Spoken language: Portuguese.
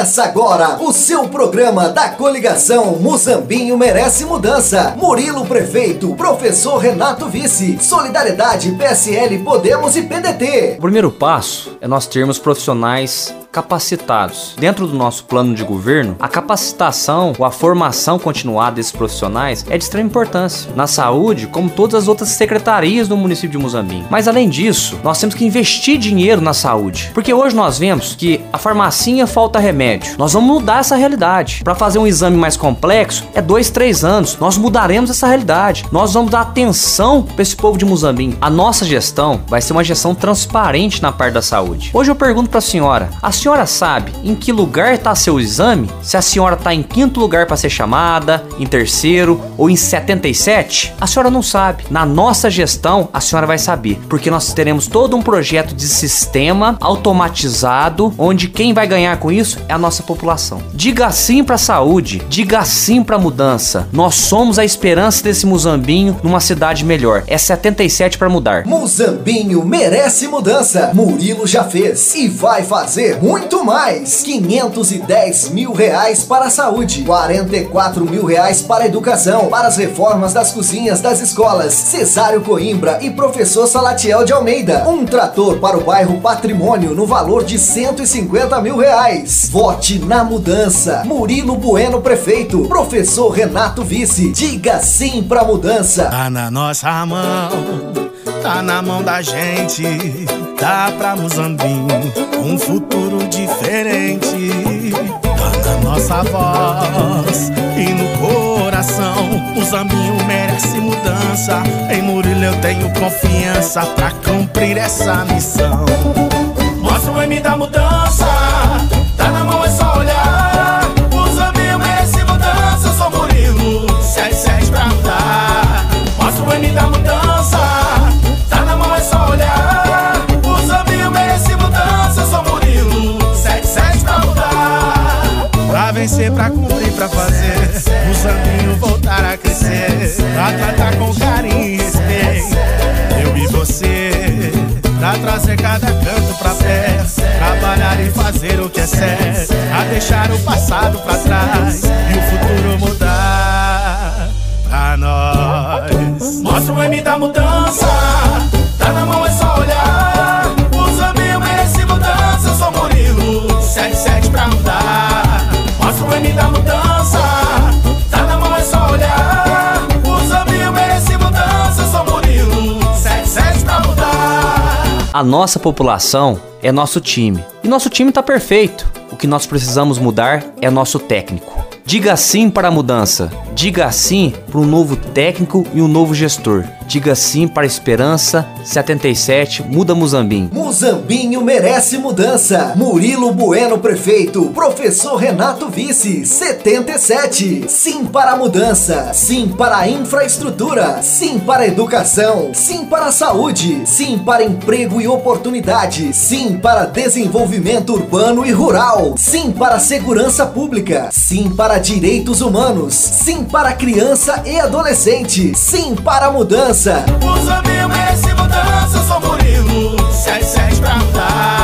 Começa agora o seu programa da coligação Muzambinho Merece Mudança. Murilo Prefeito, professor Renato Vice, Solidariedade, PSL, Podemos e PDT. O primeiro passo é nós termos profissionais capacitados. Dentro do nosso plano de governo, a capacitação ou a formação continuada desses profissionais é de extrema importância na saúde, como todas as outras secretarias do município de Muzambinho. Mas além disso, nós temos que investir dinheiro na saúde, porque hoje nós vemos que a farmacinha falta remédio. Nós vamos mudar essa realidade. Para fazer um exame mais complexo é dois, três anos. Nós mudaremos essa realidade. Nós vamos dar atenção para esse povo de Muzambinho. A nossa gestão vai ser uma gestão transparente na parte da saúde. Hoje eu pergunto para a senhora: a senhora sabe em que lugar está seu exame? Se a senhora está em quinto lugar para ser chamada, em terceiro ou em 77? A senhora não sabe. Na nossa gestão, a senhora vai saber, porque nós teremos todo um projeto de sistema automatizado, onde quem vai ganhar com isso é a nossa população. Diga sim para a saúde, diga sim para a mudança. Nós somos a esperança desse Muzambinho numa cidade melhor. É 77 para mudar. Muzambinho merece mudança. Murilo já fez e vai fazer muito mais. 510 mil reais para a saúde, 44 mil reais para a educação, para as reformas das cozinhas das escolas, Cesário Coimbra e professor Salatiel de Almeida. Um trator para o bairro Patrimônio no valor de 150 mil reais. Vote na mudança. Murilo Bueno prefeito, professor Renato vice. Diga sim pra mudança. Tá na nossa mão, tá na mão da gente. Dá pra Muzambinho um futuro diferente. Tá na nossa voz e no coração. Muzambinho merece mudança. Em Murilo eu tenho confiança pra cumprir essa missão. Mostra o M da mudança. Trazer cada canto pra perto Trabalhar e fazer o que é certo. A deixar o passado pra trás. E o futuro A nossa população é nosso time. E nosso time tá perfeito. O que nós precisamos mudar é nosso técnico. Diga sim para a mudança. Diga sim para um novo técnico e um novo gestor. Diga sim para a esperança 77 Muda Muzambinho. Muzambinho merece mudança. Murilo Bueno prefeito, professor Renato vice, 77. Sim para a mudança, sim para a infraestrutura, sim para a educação, sim para a saúde, sim para emprego e oportunidade, sim para desenvolvimento urbano e rural, sim para a segurança pública, sim para direitos humanos, sim para criança e adolescente, sim para a mudança. O Zambinho merece mudança, eu sou Murilo, 77 pra mudar.